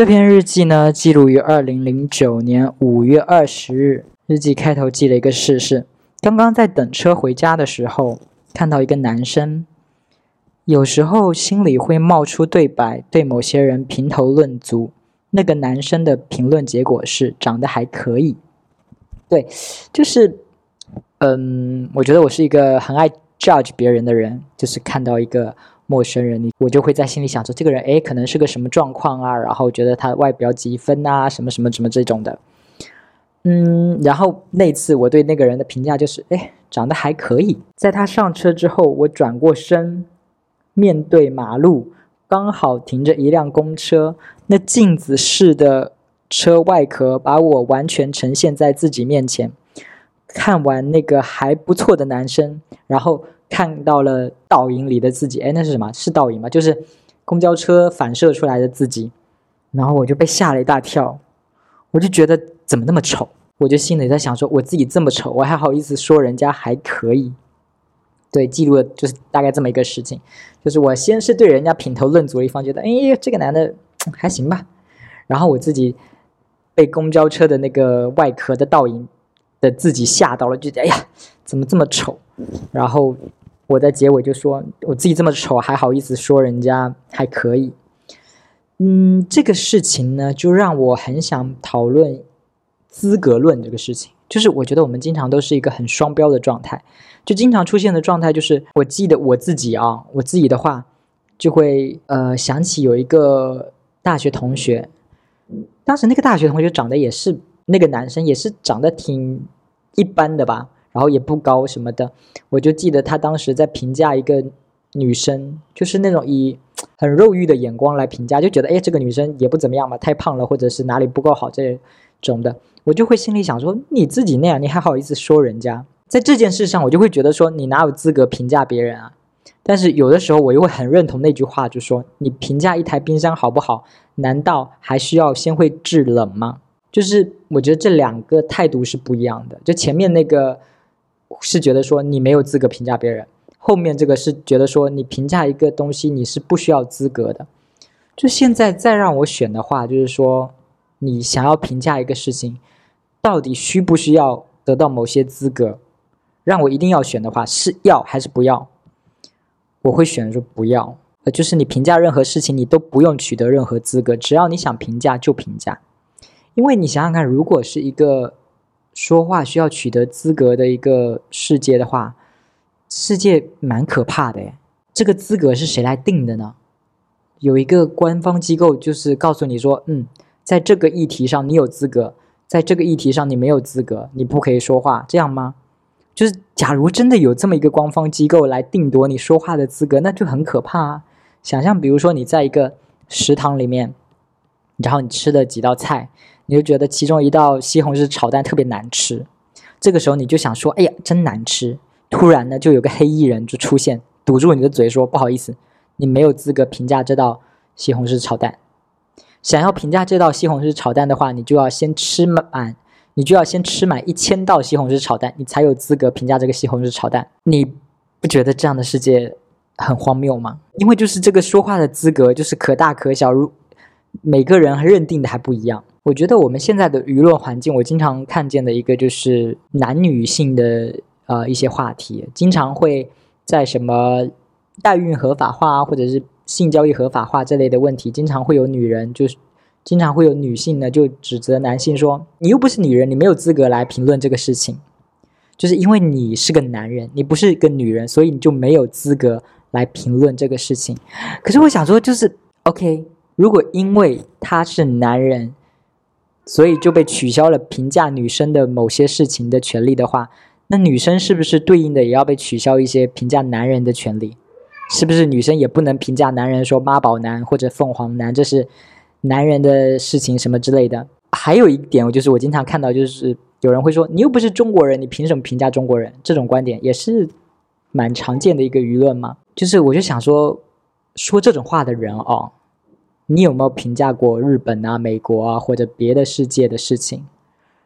这篇日记呢，记录于二零零九年五月二十日。日记开头记了一个事是：刚刚在等车回家的时候，看到一个男生。有时候心里会冒出对白，对某些人评头论足。那个男生的评论结果是长得还可以。对，就是，嗯，我觉得我是一个很爱 judge 别人的人。就是看到一个陌生人，你我就会在心里想着这个人，哎，可能是个什么状况啊？然后觉得他外表几分啊，什么什么什么这种的。嗯，然后那次我对那个人的评价就是，哎，长得还可以。在他上车之后，我转过身。面对马路，刚好停着一辆公车，那镜子式的车外壳把我完全呈现在自己面前。看完那个还不错的男生，然后看到了倒影里的自己，哎，那是什么？是倒影吗？就是公交车反射出来的自己。然后我就被吓了一大跳，我就觉得怎么那么丑？我就心里在想说，我自己这么丑，我还好意思说人家还可以？对，记录的就是大概这么一个事情，就是我先是对人家品头论足了一方，觉得哎，这个男的还行吧，然后我自己被公交车的那个外壳的倒影的自己吓到了，就觉得哎呀，怎么这么丑？然后我在结尾就说，我自己这么丑，还好意思说人家还可以？嗯，这个事情呢，就让我很想讨论资格论这个事情。就是我觉得我们经常都是一个很双标的状态，就经常出现的状态就是，我记得我自己啊，我自己的话，就会呃想起有一个大学同学，当时那个大学同学长得也是那个男生也是长得挺一般的吧，然后也不高什么的，我就记得他当时在评价一个女生，就是那种以很肉欲的眼光来评价，就觉得哎这个女生也不怎么样吧，太胖了或者是哪里不够好这种的。我就会心里想说，你自己那样，你还好意思说人家？在这件事上，我就会觉得说，你哪有资格评价别人啊？但是有的时候，我又会很认同那句话，就说你评价一台冰箱好不好，难道还需要先会制冷吗？就是我觉得这两个态度是不一样的。就前面那个是觉得说你没有资格评价别人，后面这个是觉得说你评价一个东西你是不需要资格的。就现在再让我选的话，就是说你想要评价一个事情。到底需不需要得到某些资格？让我一定要选的话，是要还是不要？我会选说不要。呃，就是你评价任何事情，你都不用取得任何资格，只要你想评价就评价。因为你想想看，如果是一个说话需要取得资格的一个世界的话，世界蛮可怕的。这个资格是谁来定的呢？有一个官方机构就是告诉你说，嗯，在这个议题上你有资格。在这个议题上，你没有资格，你不可以说话，这样吗？就是假如真的有这么一个官方机构来定夺你说话的资格，那就很可怕啊！想象，比如说你在一个食堂里面，然后你吃了几道菜，你就觉得其中一道西红柿炒蛋特别难吃，这个时候你就想说：“哎呀，真难吃！”突然呢，就有个黑衣人就出现，堵住你的嘴，说：“不好意思，你没有资格评价这道西红柿炒蛋。”想要评价这道西红柿炒蛋的话，你就要先吃满，你就要先吃满一千道西红柿炒蛋，你才有资格评价这个西红柿炒蛋。你不觉得这样的世界很荒谬吗？因为就是这个说话的资格就是可大可小，如每个人认定的还不一样。我觉得我们现在的舆论环境，我经常看见的一个就是男女性的呃一些话题，经常会在什么代孕合法化啊或者是。性交易合法化这类的问题，经常会有女人，就是经常会有女性呢，就指责男性说：“你又不是女人，你没有资格来评论这个事情。”就是因为你是个男人，你不是个女人，所以你就没有资格来评论这个事情。可是我想说，就是 OK，如果因为他是男人，所以就被取消了评价女生的某些事情的权利的话，那女生是不是对应的也要被取消一些评价男人的权利？是不是女生也不能评价男人说妈宝男或者凤凰男，这是男人的事情什么之类的？还有一点，我就是我经常看到，就是有人会说你又不是中国人，你凭什么评价中国人？这种观点也是蛮常见的一个舆论嘛。就是我就想说，说这种话的人哦，你有没有评价过日本啊、美国啊或者别的世界的事情？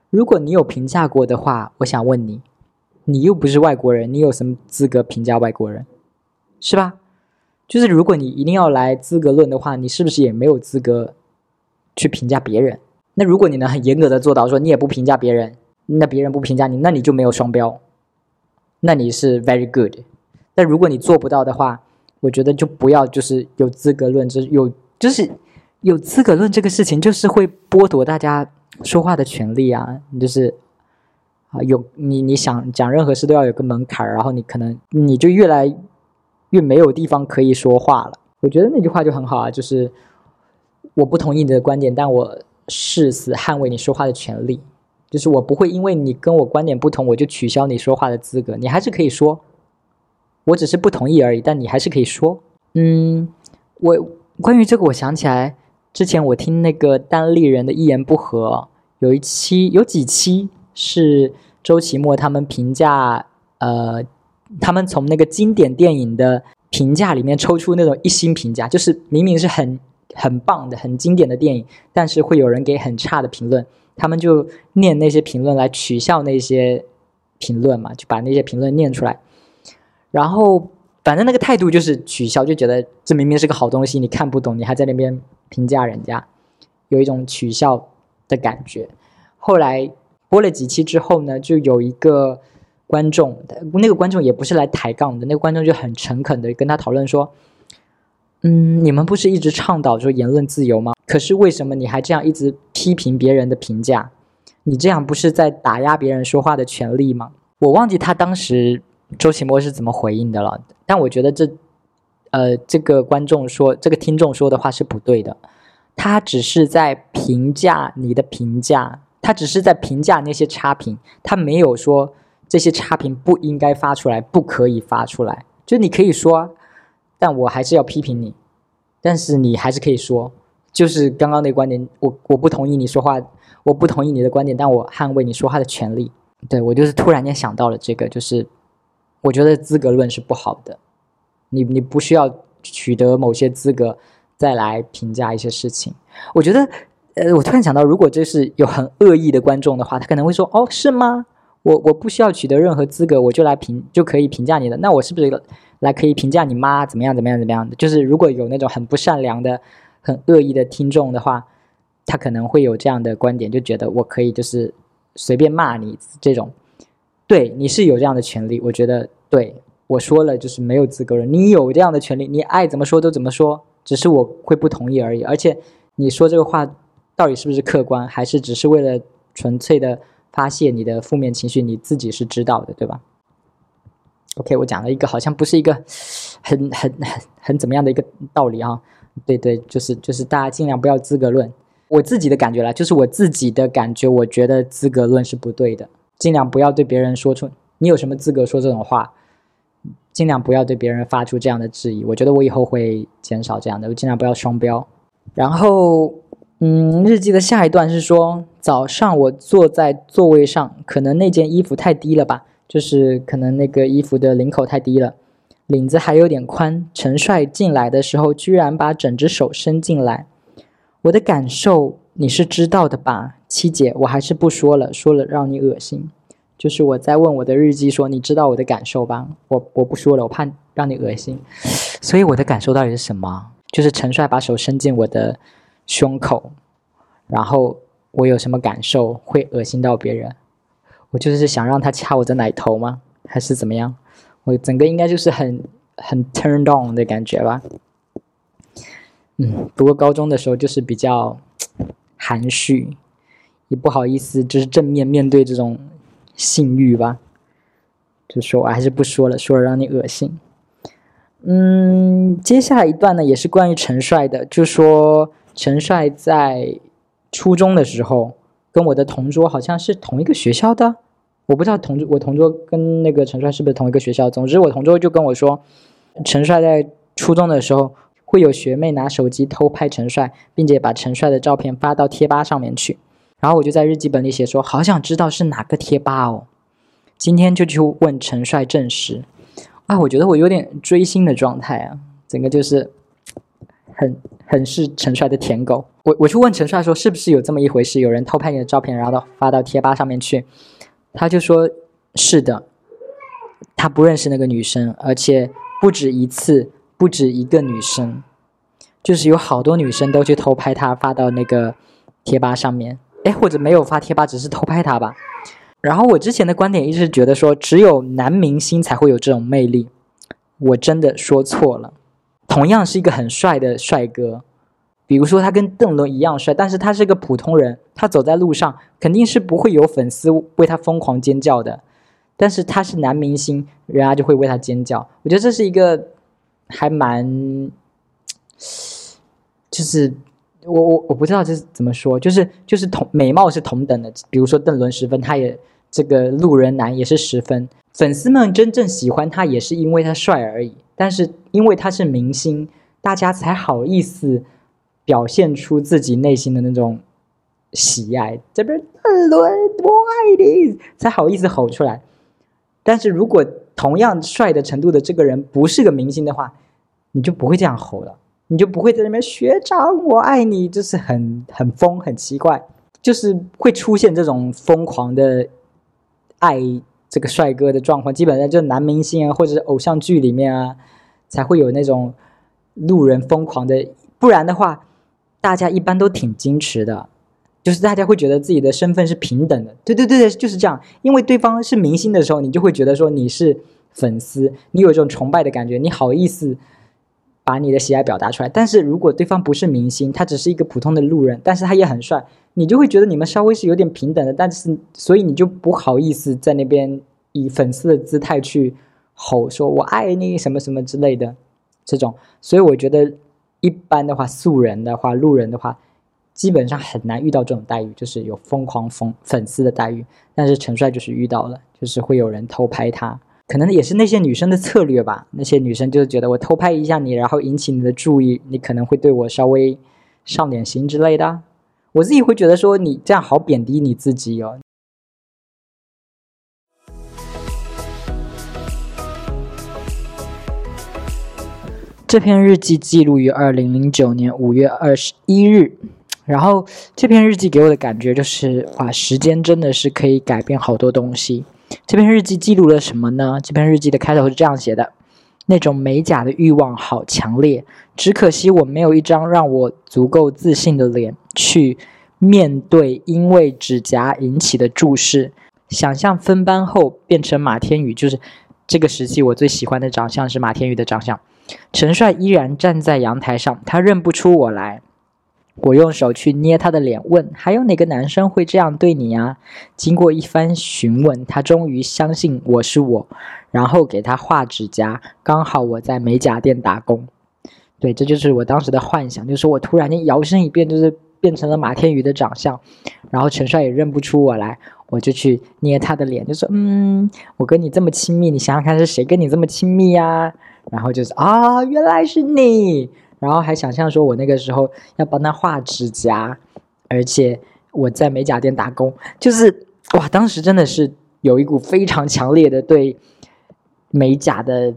如果你有评价过的话，我想问你，你又不是外国人，你有什么资格评价外国人？是吧？就是如果你一定要来资格论的话，你是不是也没有资格去评价别人。那如果你能很严格的做到说你也不评价别人，那别人不评价你，那你就没有双标，那你是 very good。但如果你做不到的话，我觉得就不要就是有资格论，就是有就是有资格论这个事情，就是会剥夺大家说话的权利啊，就是啊有你你想讲任何事都要有个门槛然后你可能你就越来越没有地方可以说话了。我觉得那句话就很好啊，就是我不同意你的观点，但我誓死捍卫你说话的权利。就是我不会因为你跟我观点不同，我就取消你说话的资格，你还是可以说。我只是不同意而已，但你还是可以说。嗯，我关于这个，我想起来之前我听那个单立人的一言不合，有一期有几期是周奇墨他们评价，呃，他们从那个经典电影的评价里面抽出那种一星评价，就是明明是很很棒的、很经典的电影，但是会有人给很差的评论，他们就念那些评论来取笑那些评论嘛，就把那些评论念出来。然后，反正那个态度就是取消，就觉得这明明是个好东西，你看不懂，你还在那边评价人家，有一种取笑的感觉。后来播了几期之后呢，就有一个观众，那个观众也不是来抬杠的，那个观众就很诚恳的跟他讨论说：“嗯，你们不是一直倡导说言论自由吗？可是为什么你还这样一直批评别人的评价？你这样不是在打压别人说话的权利吗？”我忘记他当时。周奇墨是怎么回应的了？但我觉得这，呃，这个观众说，这个听众说的话是不对的。他只是在评价你的评价，他只是在评价那些差评，他没有说这些差评不应该发出来，不可以发出来。就你可以说，但我还是要批评你，但是你还是可以说，就是刚刚那观点，我我不同意你说话，我不同意你的观点，但我捍卫你说话的权利。对我就是突然间想到了这个，就是。我觉得资格论是不好的，你你不需要取得某些资格再来评价一些事情。我觉得，呃，我突然想到，如果这是有很恶意的观众的话，他可能会说：“哦，是吗？我我不需要取得任何资格，我就来评就可以评价你的，那我是不是来可以评价你妈怎么样怎么样怎么样的？”就是如果有那种很不善良的、很恶意的听众的话，他可能会有这样的观点，就觉得我可以就是随便骂你这种。对，你是有这样的权利，我觉得对我说了就是没有资格了。你有这样的权利，你爱怎么说都怎么说，只是我会不同意而已。而且你说这个话到底是不是客观，还是只是为了纯粹的发泄你的负面情绪，你自己是知道的，对吧？OK，我讲了一个好像不是一个很很很很怎么样的一个道理啊。对对，就是就是大家尽量不要资格论。我自己的感觉啦，就是我自己的感觉，我觉得资格论是不对的。尽量不要对别人说出你有什么资格说这种话，尽量不要对别人发出这样的质疑。我觉得我以后会减少这样的，我尽量不要双标。然后，嗯，日记的下一段是说，早上我坐在座位上，可能那件衣服太低了吧，就是可能那个衣服的领口太低了，领子还有点宽。陈帅进来的时候，居然把整只手伸进来，我的感受。你是知道的吧，七姐，我还是不说了，说了让你恶心。就是我在问我的日记，说你知道我的感受吧？我我不说了，我怕让你恶心。所以我的感受到底是什么？就是陈帅把手伸进我的胸口，然后我有什么感受？会恶心到别人？我就是想让他掐我的奶头吗？还是怎么样？我整个应该就是很很 turned on 的感觉吧。嗯，不过高中的时候就是比较。含蓄，也不好意思，就是正面面对这种性欲吧。就说我还是不说了，说了让你恶心。嗯，接下来一段呢，也是关于陈帅的，就说陈帅在初中的时候跟我的同桌好像是同一个学校的，我不知道同桌我同桌跟那个陈帅是不是同一个学校。总之，我同桌就跟我说，陈帅在初中的时候。会有学妹拿手机偷拍陈帅，并且把陈帅的照片发到贴吧上面去。然后我就在日记本里写说：“好想知道是哪个贴吧哦。”今天就去问陈帅证实。啊，我觉得我有点追星的状态啊，整个就是很很是陈帅的舔狗。我我去问陈帅说：“是不是有这么一回事？有人偷拍你的照片，然后发到贴吧上面去？”他就说：“是的，他不认识那个女生，而且不止一次。”不止一个女生，就是有好多女生都去偷拍他，发到那个贴吧上面，哎，或者没有发贴吧，只是偷拍他吧。然后我之前的观点一直觉得说，只有男明星才会有这种魅力，我真的说错了。同样是一个很帅的帅哥，比如说他跟邓伦一样帅，但是他是个普通人，他走在路上肯定是不会有粉丝为他疯狂尖叫的。但是他是男明星，人家就会为他尖叫。我觉得这是一个还蛮，就是我我我不知道这是怎么说，就是就是同美貌是同等的。比如说邓伦十分，他也这个路人男也是十分。粉丝们真正喜欢他也是因为他帅而已。但是因为他是明星，大家才好意思表现出自己内心的那种喜爱。这边邓伦我爱你，才好意思吼出来。但是如果同样帅的程度的这个人不是个明星的话，你就不会这样吼了，你就不会在那边学长我爱你，就是很很疯很奇怪，就是会出现这种疯狂的爱这个帅哥的状况，基本上就是男明星啊或者是偶像剧里面啊才会有那种路人疯狂的，不然的话大家一般都挺矜持的。就是大家会觉得自己的身份是平等的，对对对对，就是这样。因为对方是明星的时候，你就会觉得说你是粉丝，你有一种崇拜的感觉，你好意思把你的喜爱表达出来。但是如果对方不是明星，他只是一个普通的路人，但是他也很帅，你就会觉得你们稍微是有点平等的。但是所以你就不好意思在那边以粉丝的姿态去吼说“我爱你”什么什么之类的这种。所以我觉得一般的话，素人的话，路人的话。基本上很难遇到这种待遇，就是有疯狂粉粉丝的待遇。但是陈帅就是遇到了，就是会有人偷拍他，可能也是那些女生的策略吧。那些女生就是觉得我偷拍一下你，然后引起你的注意，你可能会对我稍微上点心之类的。我自己会觉得说你这样好贬低你自己哦。这篇日记记录于二零零九年五月二十一日。然后这篇日记给我的感觉就是，哇，时间真的是可以改变好多东西。这篇日记记录了什么呢？这篇日记的开头是这样写的：那种美甲的欲望好强烈，只可惜我没有一张让我足够自信的脸去面对因为指甲引起的注视。想象分班后变成马天宇，就是这个时期我最喜欢的长相是马天宇的长相。陈帅依然站在阳台上，他认不出我来。我用手去捏他的脸，问：“还有哪个男生会这样对你呀？”经过一番询问，他终于相信我是我，然后给他画指甲。刚好我在美甲店打工，对，这就是我当时的幻想，就是我突然间摇身一变，就是变成了马天宇的长相，然后陈帅也认不出我来，我就去捏他的脸，就说：“嗯，我跟你这么亲密，你想想看是谁跟你这么亲密呀？”然后就是啊，原来是你。然后还想象说，我那个时候要帮他画指甲，而且我在美甲店打工，就是哇，当时真的是有一股非常强烈的对美甲的，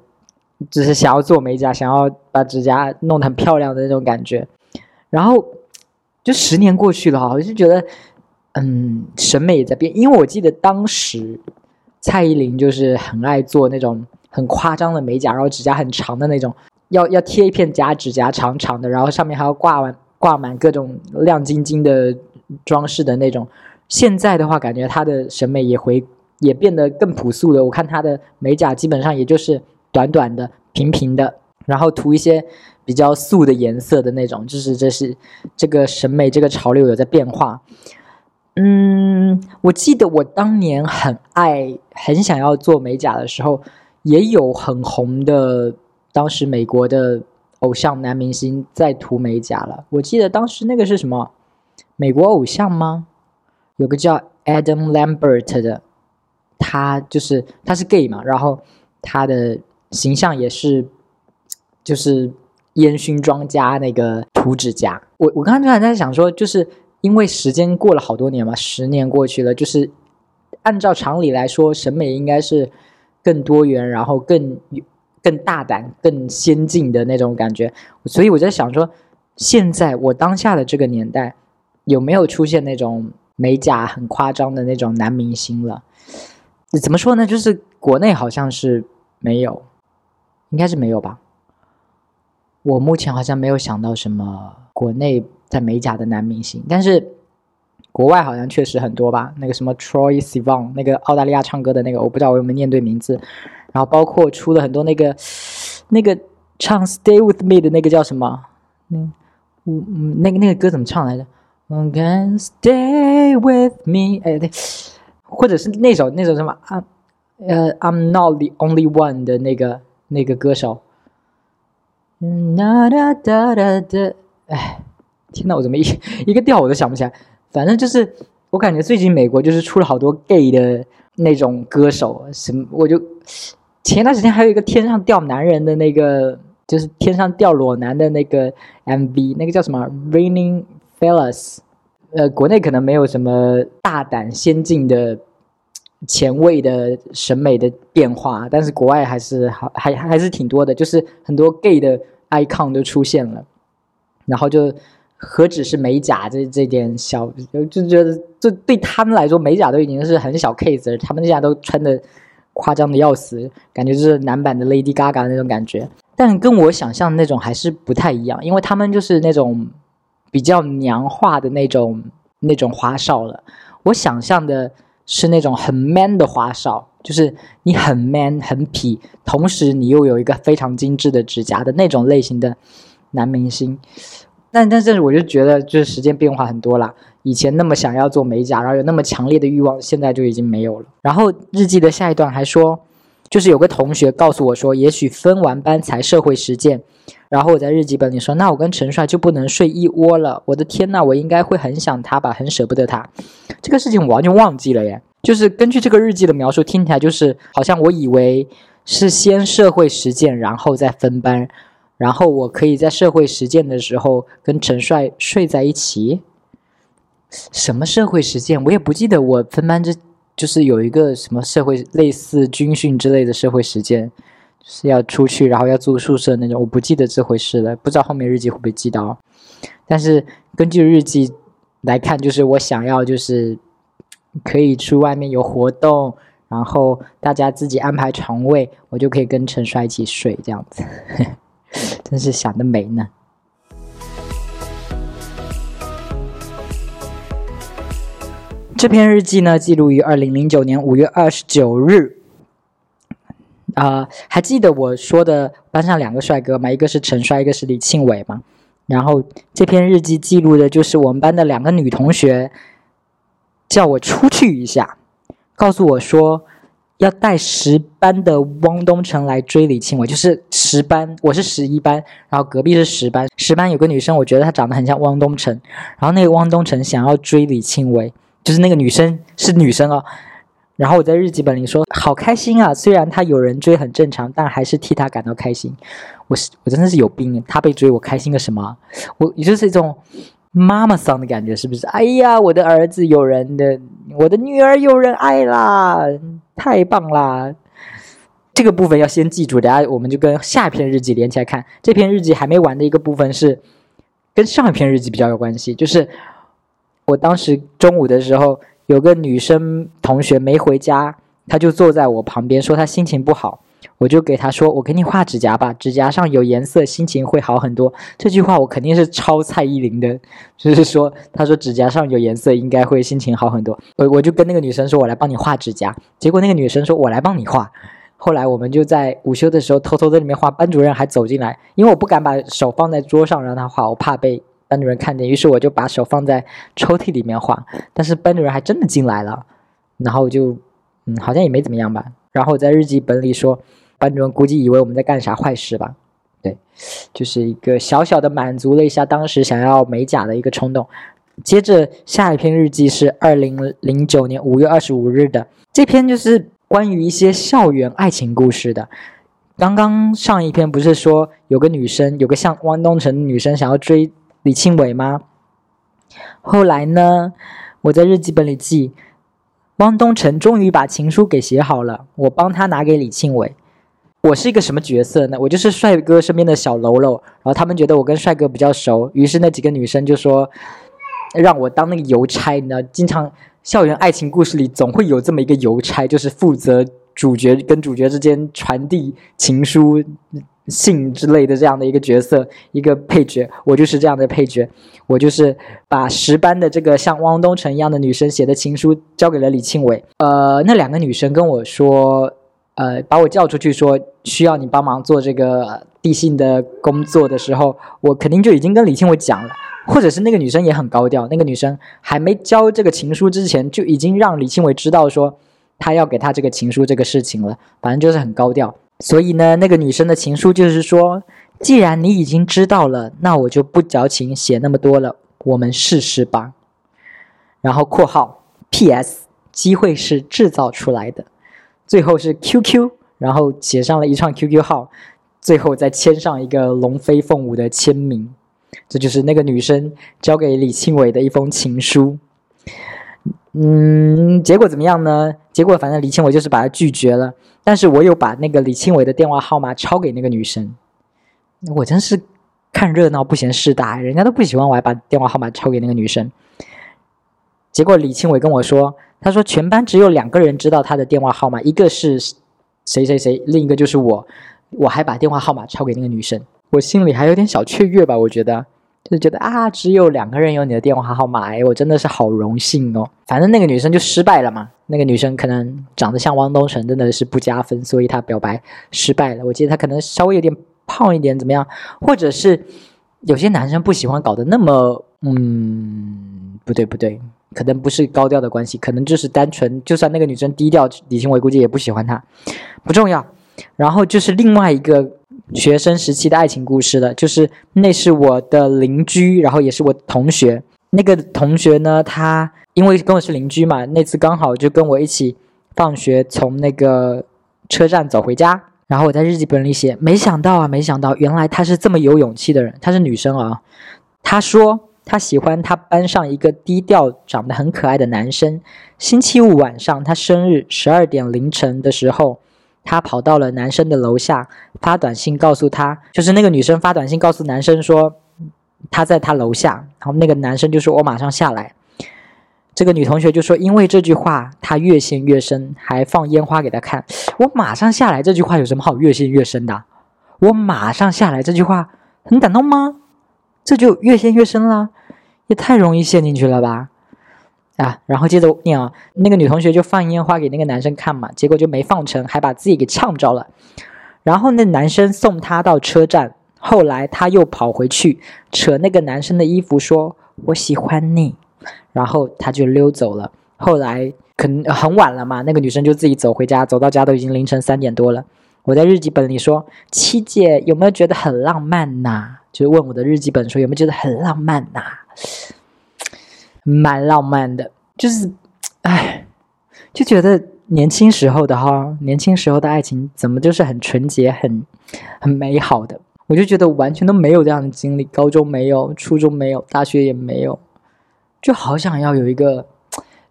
就是想要做美甲，想要把指甲弄得很漂亮的那种感觉。然后就十年过去了哈，我就觉得，嗯，审美也在变，因为我记得当时蔡依林就是很爱做那种很夸张的美甲，然后指甲很长的那种。要要贴一片假指甲，长长的，然后上面还要挂完挂满各种亮晶晶的装饰的那种。现在的话，感觉他的审美也回也变得更朴素了。我看他的美甲基本上也就是短短的、平平的，然后涂一些比较素的颜色的那种。就是这是这个审美这个潮流有在变化。嗯，我记得我当年很爱很想要做美甲的时候，也有很红的。当时美国的偶像男明星在涂美甲了，我记得当时那个是什么？美国偶像吗？有个叫 Adam Lambert 的，他就是他是 gay 嘛，然后他的形象也是就是烟熏妆加那个涂指甲。我我刚刚突然在想说，就是因为时间过了好多年嘛，十年过去了，就是按照常理来说，审美应该是更多元，然后更。更大胆、更先进的那种感觉，所以我在想说，现在我当下的这个年代，有没有出现那种美甲很夸张的那种男明星了？怎么说呢？就是国内好像是没有，应该是没有吧。我目前好像没有想到什么国内在美甲的男明星，但是国外好像确实很多吧。那个什么 Troy Sivan，那个澳大利亚唱歌的那个，我不知道我有没有念对名字。然后包括出了很多那个那个唱 Stay with Me 的那个叫什么？嗯，嗯，那个那个歌怎么唱来着？I can stay with me，哎对，或者是那首那首什么啊？呃，I'm not the only one 的那个那个歌手。哒哒哒哒哒，哎，天呐，我怎么一一个调我都想不起来？反正就是，我感觉最近美国就是出了好多 gay 的那种歌手，什么我就前段时间还有一个天上掉男人的那个，就是天上掉裸男的那个 MV，那个叫什么 Raining Fellas，呃，国内可能没有什么大胆先进的。前卫的审美的变化，但是国外还是好，还还是挺多的，就是很多 gay 的 icon 都出现了，然后就何止是美甲这这点小，就觉得这对他们来说美甲都已经是很小 case 了，他们现在都穿的夸张的要死，感觉就是男版的 Lady Gaga 那种感觉，但跟我想象的那种还是不太一样，因为他们就是那种比较娘化的那种那种花哨了，我想象的。是那种很 man 的花哨，就是你很 man 很痞，同时你又有一个非常精致的指甲的那种类型的男明星。但但是我就觉得，就是时间变化很多了。以前那么想要做美甲，然后有那么强烈的欲望，现在就已经没有了。然后日记的下一段还说，就是有个同学告诉我说，也许分完班才社会实践。然后我在日记本里说，那我跟陈帅就不能睡一窝了。我的天呐，我应该会很想他吧，很舍不得他。这个事情我完全忘记了耶。就是根据这个日记的描述，听起来就是好像我以为是先社会实践，然后再分班，然后我可以在社会实践的时候跟陈帅睡在一起。什么社会实践？我也不记得我分班这就是有一个什么社会类似军训之类的社会实践。是要出去，然后要住宿舍那种，我不记得这回事了，不知道后面日记会不会记到。但是根据日记来看，就是我想要，就是可以去外面有活动，然后大家自己安排床位，我就可以跟陈帅一起睡，这样子，真是想得美呢。这篇日记呢，记录于二零零九年五月二十九日。啊，还记得我说的班上两个帅哥吗？一个是陈帅，一个是李庆伟吗？然后这篇日记记录的就是我们班的两个女同学，叫我出去一下，告诉我说要带十班的汪东城来追李庆伟，就是十班，我是十一班，然后隔壁是十班，十班有个女生，我觉得她长得很像汪东城，然后那个汪东城想要追李庆伟，就是那个女生是女生哦。然后我在日记本里说：“好开心啊！虽然他有人追很正常，但还是替他感到开心。我是我真的是有病，他被追我开心个什么？我也就是一种妈妈桑的感觉，是不是？哎呀，我的儿子有人的，我的女儿有人爱啦，太棒啦！这个部分要先记住，等下我们就跟下一篇日记连起来看。这篇日记还没完的一个部分是跟上一篇日记比较有关系，就是我当时中午的时候。”有个女生同学没回家，她就坐在我旁边说她心情不好，我就给她说我给你画指甲吧，指甲上有颜色，心情会好很多。这句话我肯定是抄蔡依林的，就是说她说指甲上有颜色应该会心情好很多。我我就跟那个女生说我来帮你画指甲，结果那个女生说我来帮你画。后来我们就在午休的时候偷偷在里面画，班主任还走进来，因为我不敢把手放在桌上让他画，我怕被。班主任看见，于是我就把手放在抽屉里面画，但是班主任还真的进来了，然后就，嗯，好像也没怎么样吧。然后我在日记本里说，班主任估计以为我们在干啥坏事吧？对，就是一个小小的满足了一下当时想要美甲的一个冲动。接着下一篇日记是二零零九年五月二十五日的，这篇就是关于一些校园爱情故事的。刚刚上一篇不是说有个女生，有个像汪东城的女生想要追。李庆伟吗？后来呢？我在日记本里记，汪东城终于把情书给写好了，我帮他拿给李庆伟。我是一个什么角色呢？我就是帅哥身边的小喽啰。然后他们觉得我跟帅哥比较熟，于是那几个女生就说让我当那个邮差。你知道，经常校园爱情故事里总会有这么一个邮差，就是负责主角跟主角之间传递情书。信之类的这样的一个角色，一个配角，我就是这样的配角，我就是把十班的这个像汪东城一样的女生写的情书交给了李庆伟。呃，那两个女生跟我说，呃，把我叫出去说需要你帮忙做这个递信的工作的时候，我肯定就已经跟李庆伟讲了，或者是那个女生也很高调，那个女生还没交这个情书之前就已经让李庆伟知道说他要给他这个情书这个事情了，反正就是很高调。所以呢，那个女生的情书就是说，既然你已经知道了，那我就不矫情写那么多了，我们试试吧。然后括号 P.S. 机会是制造出来的，最后是 QQ，然后写上了一串 QQ 号，最后再签上一个龙飞凤舞的签名，这就是那个女生交给李庆伟的一封情书。嗯，结果怎么样呢？结果反正李庆伟就是把他拒绝了，但是我有把那个李庆伟的电话号码抄给那个女生。我真是看热闹不嫌事大，人家都不喜欢，我还把电话号码抄给那个女生。结果李庆伟跟我说，他说全班只有两个人知道他的电话号码，一个是谁谁谁，另一个就是我。我还把电话号码抄给那个女生，我心里还有点小雀跃吧，我觉得。就觉得啊，只有两个人有你的电话号码，哎，我真的是好荣幸哦。反正那个女生就失败了嘛。那个女生可能长得像汪东城，真的是不加分，所以她表白失败了。我记得她可能稍微有点胖一点，怎么样？或者是有些男生不喜欢搞得那么……嗯，不对不对，可能不是高调的关系，可能就是单纯，就算那个女生低调，李行伟估计也不喜欢她，不重要。然后就是另外一个。学生时期的爱情故事了，就是那是我的邻居，然后也是我同学。那个同学呢，他因为跟我是邻居嘛，那次刚好就跟我一起放学从那个车站走回家。然后我在日记本里写，没想到啊，没想到，原来他是这么有勇气的人。她是女生啊，她说她喜欢他班上一个低调、长得很可爱的男生。星期五晚上，他生日，十二点凌晨的时候。他跑到了男生的楼下，发短信告诉他，就是那个女生发短信告诉男生说，他在他楼下，然后那个男生就说：“我马上下来。”这个女同学就说：“因为这句话，他越陷越深，还放烟花给他看。我马上下来这句话有什么好越陷越深的？我马上下来这句话很感动吗？这就越陷越深了，也太容易陷进去了吧？”啊，然后接着念啊，那个女同学就放烟花给那个男生看嘛，结果就没放成，还把自己给呛着了。然后那男生送她到车站，后来她又跑回去扯那个男生的衣服，说我喜欢你，然后他就溜走了。后来可能很晚了嘛，那个女生就自己走回家，走到家都已经凌晨三点多了。我在日记本里说，七姐有没有觉得很浪漫呐？就是问我的日记本说有没有觉得很浪漫呐？蛮浪漫的，就是，唉，就觉得年轻时候的哈，年轻时候的爱情怎么就是很纯洁、很很美好的？我就觉得完全都没有这样的经历，高中没有，初中没有，大学也没有，就好想要有一个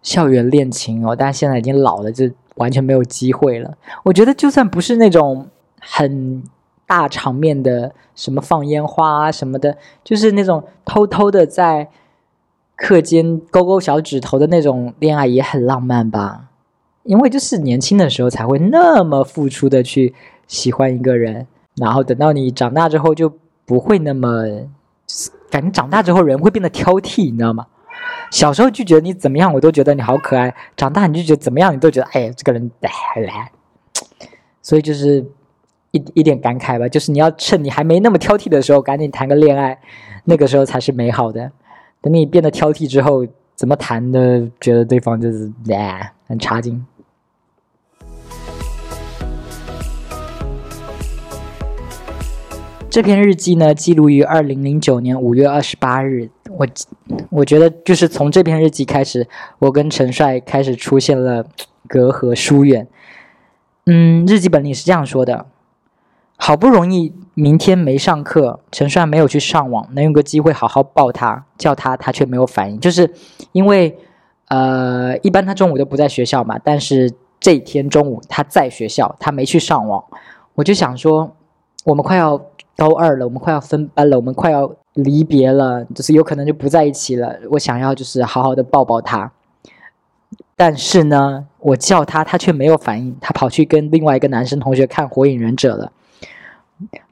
校园恋情哦。但是现在已经老了，就完全没有机会了。我觉得就算不是那种很大场面的，什么放烟花啊什么的，就是那种偷偷的在。课间勾勾小指头的那种恋爱也很浪漫吧？因为就是年轻的时候才会那么付出的去喜欢一个人，然后等到你长大之后就不会那么，感觉长大之后人会变得挑剔，你知道吗？小时候就觉得你怎么样我都觉得你好可爱，长大你就觉得怎么样你都觉得哎这个人来来，所以就是一一点感慨吧，就是你要趁你还没那么挑剔的时候赶紧谈个恋爱，那个时候才是美好的。等你变得挑剔之后，怎么谈的？觉得对方就是哎，很差劲。这篇日记呢，记录于二零零九年五月二十八日。我我觉得，就是从这篇日记开始，我跟陈帅开始出现了隔阂疏远。嗯，日记本里是这样说的。好不容易明天没上课，陈帅没有去上网，能有个机会好好抱他，叫他，他却没有反应。就是因为，呃，一般他中午都不在学校嘛，但是这天中午他在学校，他没去上网。我就想说，我们快要高二了，我们快要分班了，我们快要离别了，就是有可能就不在一起了。我想要就是好好的抱抱他，但是呢，我叫他，他却没有反应，他跑去跟另外一个男生同学看《火影忍者》了。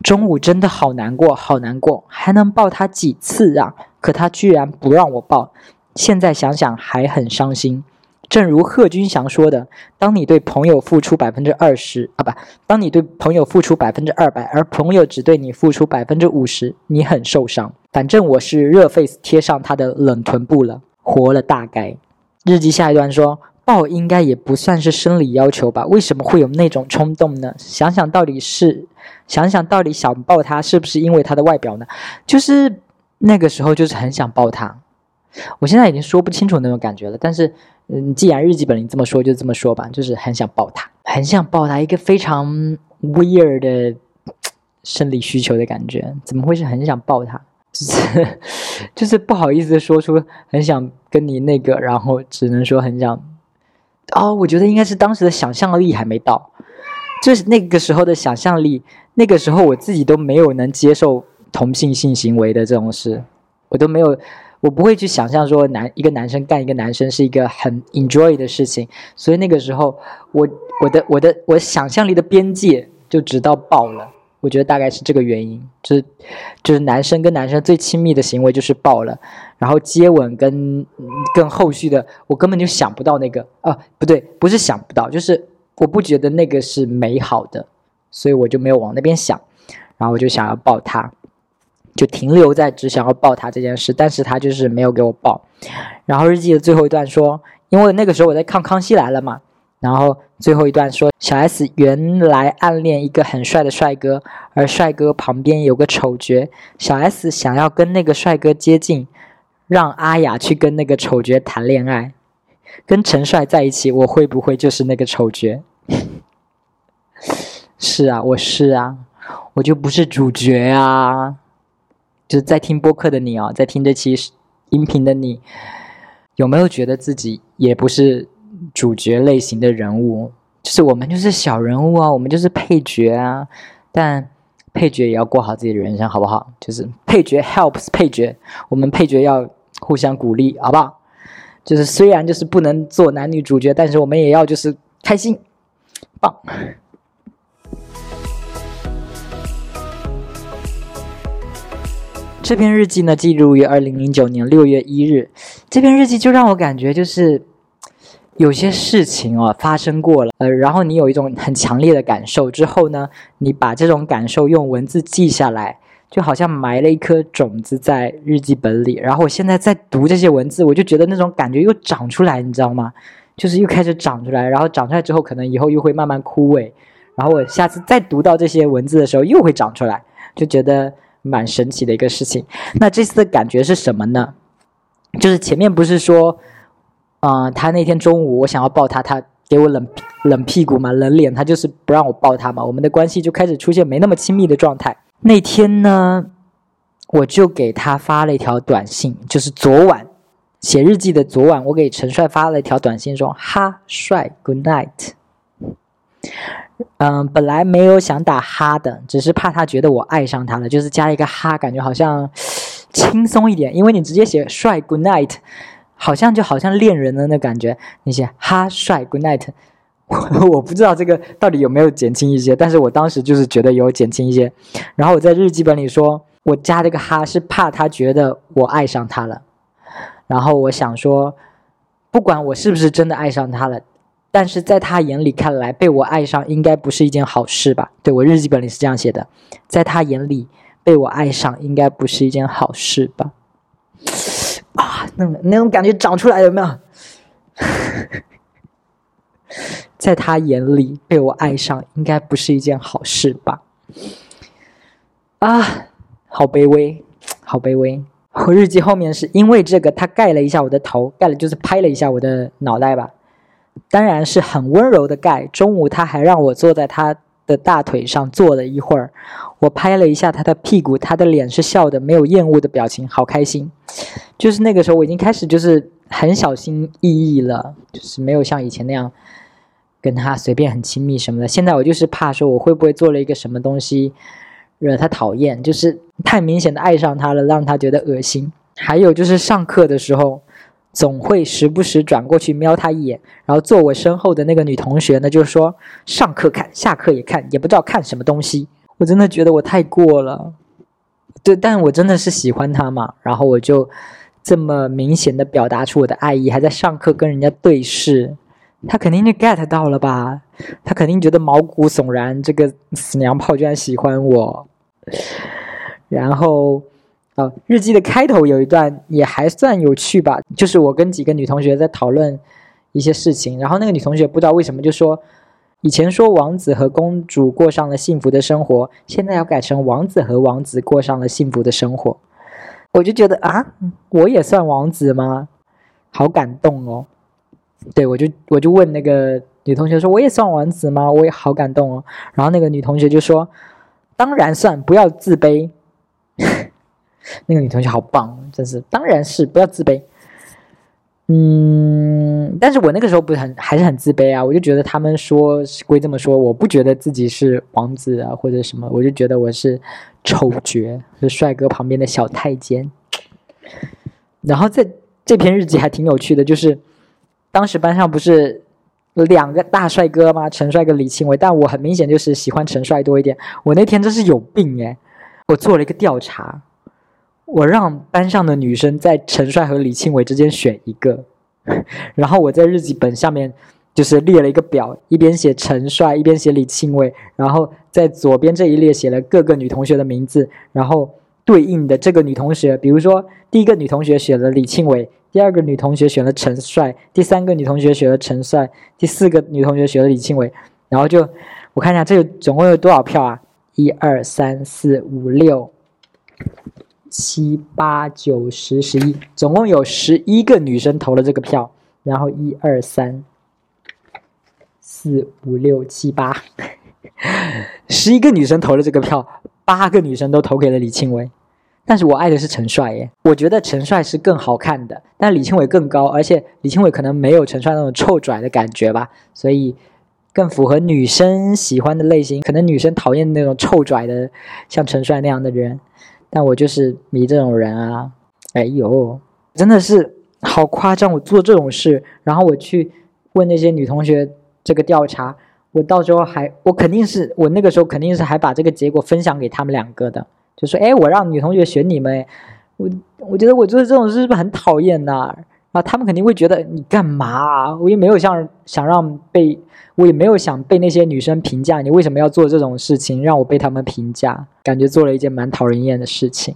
中午真的好难过，好难过，还能抱他几次啊？可他居然不让我抱，现在想想还很伤心。正如贺军翔说的：“当你对朋友付出百分之二十啊，不，当你对朋友付出百分之二百，而朋友只对你付出百分之五十，你很受伤。反正我是热 face 贴上他的冷臀部了，活了大概。”日记下一段说：“抱应该也不算是生理要求吧？为什么会有那种冲动呢？想想到底是，想想到底想抱他是不是因为他的外表呢？就是那个时候就是很想抱他。我现在已经说不清楚那种感觉了，但是。”嗯，既然日记本里这么说，就这么说吧。就是很想抱他，很想抱他，一个非常 weird 的生理需求的感觉。怎么会是很想抱他？就是 就是不好意思说出很想跟你那个，然后只能说很想。哦，我觉得应该是当时的想象力还没到，就是那个时候的想象力。那个时候我自己都没有能接受同性性行为的这种事，我都没有。我不会去想象说男一个男生干一个男生是一个很 enjoy 的事情，所以那个时候我我的我的我想象力的边界就直到爆了。我觉得大概是这个原因，就是就是男生跟男生最亲密的行为就是爆了，然后接吻跟跟后续的我根本就想不到那个啊不对不是想不到，就是我不觉得那个是美好的，所以我就没有往那边想，然后我就想要抱他。就停留在只想要抱他这件事，但是他就是没有给我抱。然后日记的最后一段说，因为那个时候我在看《康熙来了》嘛，然后最后一段说，小 S 原来暗恋一个很帅的帅哥，而帅哥旁边有个丑角，小 S 想要跟那个帅哥接近，让阿雅去跟那个丑角谈恋爱，跟陈帅在一起，我会不会就是那个丑角？是啊，我是啊，我就不是主角啊。就是在听播客的你哦，在听这期音频的你，有没有觉得自己也不是主角类型的人物？就是我们就是小人物啊，我们就是配角啊。但配角也要过好自己的人生，好不好？就是配角 helps 配角，我们配角要互相鼓励，好不好？就是虽然就是不能做男女主角，但是我们也要就是开心，棒。这篇日记呢，记录于二零零九年六月一日。这篇日记就让我感觉，就是有些事情哦发生过了，呃，然后你有一种很强烈的感受，之后呢，你把这种感受用文字记下来，就好像埋了一颗种子在日记本里。然后我现在在读这些文字，我就觉得那种感觉又长出来，你知道吗？就是又开始长出来，然后长出来之后，可能以后又会慢慢枯萎。然后我下次再读到这些文字的时候，又会长出来，就觉得。蛮神奇的一个事情，那这次的感觉是什么呢？就是前面不是说，啊，他那天中午我想要抱他，他给我冷冷屁股嘛，冷脸，他就是不让我抱他嘛，我们的关系就开始出现没那么亲密的状态。那天呢，我就给他发了一条短信，就是昨晚写日记的昨晚，我给陈帅发了一条短信说：“哈，帅，Good night。”嗯，本来没有想打哈的，只是怕他觉得我爱上他了，就是加了一个哈，感觉好像轻松一点。因为你直接写帅 good night，好像就好像恋人的那感觉。你写哈帅 good night，我 我不知道这个到底有没有减轻一些，但是我当时就是觉得有减轻一些。然后我在日记本里说，我加这个哈是怕他觉得我爱上他了。然后我想说，不管我是不是真的爱上他了。但是在他眼里看来，被我爱上应该不是一件好事吧？对我日记本里是这样写的，在他眼里被我爱上应该不是一件好事吧？啊，那那种感觉长出来有没有？在他眼里被我爱上应该不是一件好事吧？啊，好卑微，好卑微。我日记后面是因为这个，他盖了一下我的头，盖了就是拍了一下我的脑袋吧。当然是很温柔的盖。中午他还让我坐在他的大腿上坐了一会儿，我拍了一下他的屁股，他的脸是笑的，没有厌恶的表情，好开心。就是那个时候我已经开始就是很小心翼翼了，就是没有像以前那样跟他随便很亲密什么的。现在我就是怕说我会不会做了一个什么东西惹他讨厌，就是太明显的爱上他了，让他觉得恶心。还有就是上课的时候。总会时不时转过去瞄他一眼，然后坐我身后的那个女同学呢，就是说上课看，下课也看，也不知道看什么东西。我真的觉得我太过了。对，但我真的是喜欢他嘛，然后我就这么明显的表达出我的爱意，还在上课跟人家对视，他肯定就 get 到了吧？他肯定觉得毛骨悚然，这个死娘炮居然喜欢我。然后，啊，日记的开头有一段也还算有趣吧，就是我跟几个女同学在讨论一些事情，然后那个女同学不知道为什么就说。以前说王子和公主过上了幸福的生活，现在要改成王子和王子过上了幸福的生活。我就觉得啊，我也算王子吗？好感动哦。对我就我就问那个女同学说，我也算王子吗？我也好感动哦。然后那个女同学就说，当然算，不要自卑。那个女同学好棒，真是，当然是不要自卑。嗯，但是我那个时候不是很还是很自卑啊，我就觉得他们说归这么说，我不觉得自己是王子啊或者什么，我就觉得我是丑角，是帅哥旁边的小太监。然后这这篇日记还挺有趣的，就是当时班上不是两个大帅哥吗？陈帅跟李庆伟，但我很明显就是喜欢陈帅多一点。我那天真是有病诶，我做了一个调查。我让班上的女生在陈帅和李庆伟之间选一个，然后我在日记本下面就是列了一个表，一边写陈帅，一边写李庆伟，然后在左边这一列写了各个女同学的名字，然后对应的这个女同学，比如说第一个女同学选了李庆伟，第二个女同学选了陈帅，第三个女同学选了陈帅，第四个女同学选了李庆伟，然后就我看一下这个总共有多少票啊？一二三四五六。七八九十十一，总共有十一个女生投了这个票，然后一二三四五六七八，十一个女生投了这个票，八个女生都投给了李庆伟，但是我爱的是陈帅耶，我觉得陈帅是更好看的，但李庆伟更高，而且李庆伟可能没有陈帅那种臭拽的感觉吧，所以更符合女生喜欢的类型，可能女生讨厌那种臭拽的，像陈帅那样的人。但我就是迷这种人啊！哎呦，真的是好夸张！我做这种事，然后我去问那些女同学这个调查，我到时候还，我肯定是我那个时候肯定是还把这个结果分享给他们两个的，就说：“哎，我让女同学选你们。”我我觉得我做这种事是不是很讨厌呐？啊他们肯定会觉得你干嘛？我也没有想想让被，我也没有想被那些女生评价，你为什么要做这种事情，让我被他们评价？感觉做了一件蛮讨人厌的事情。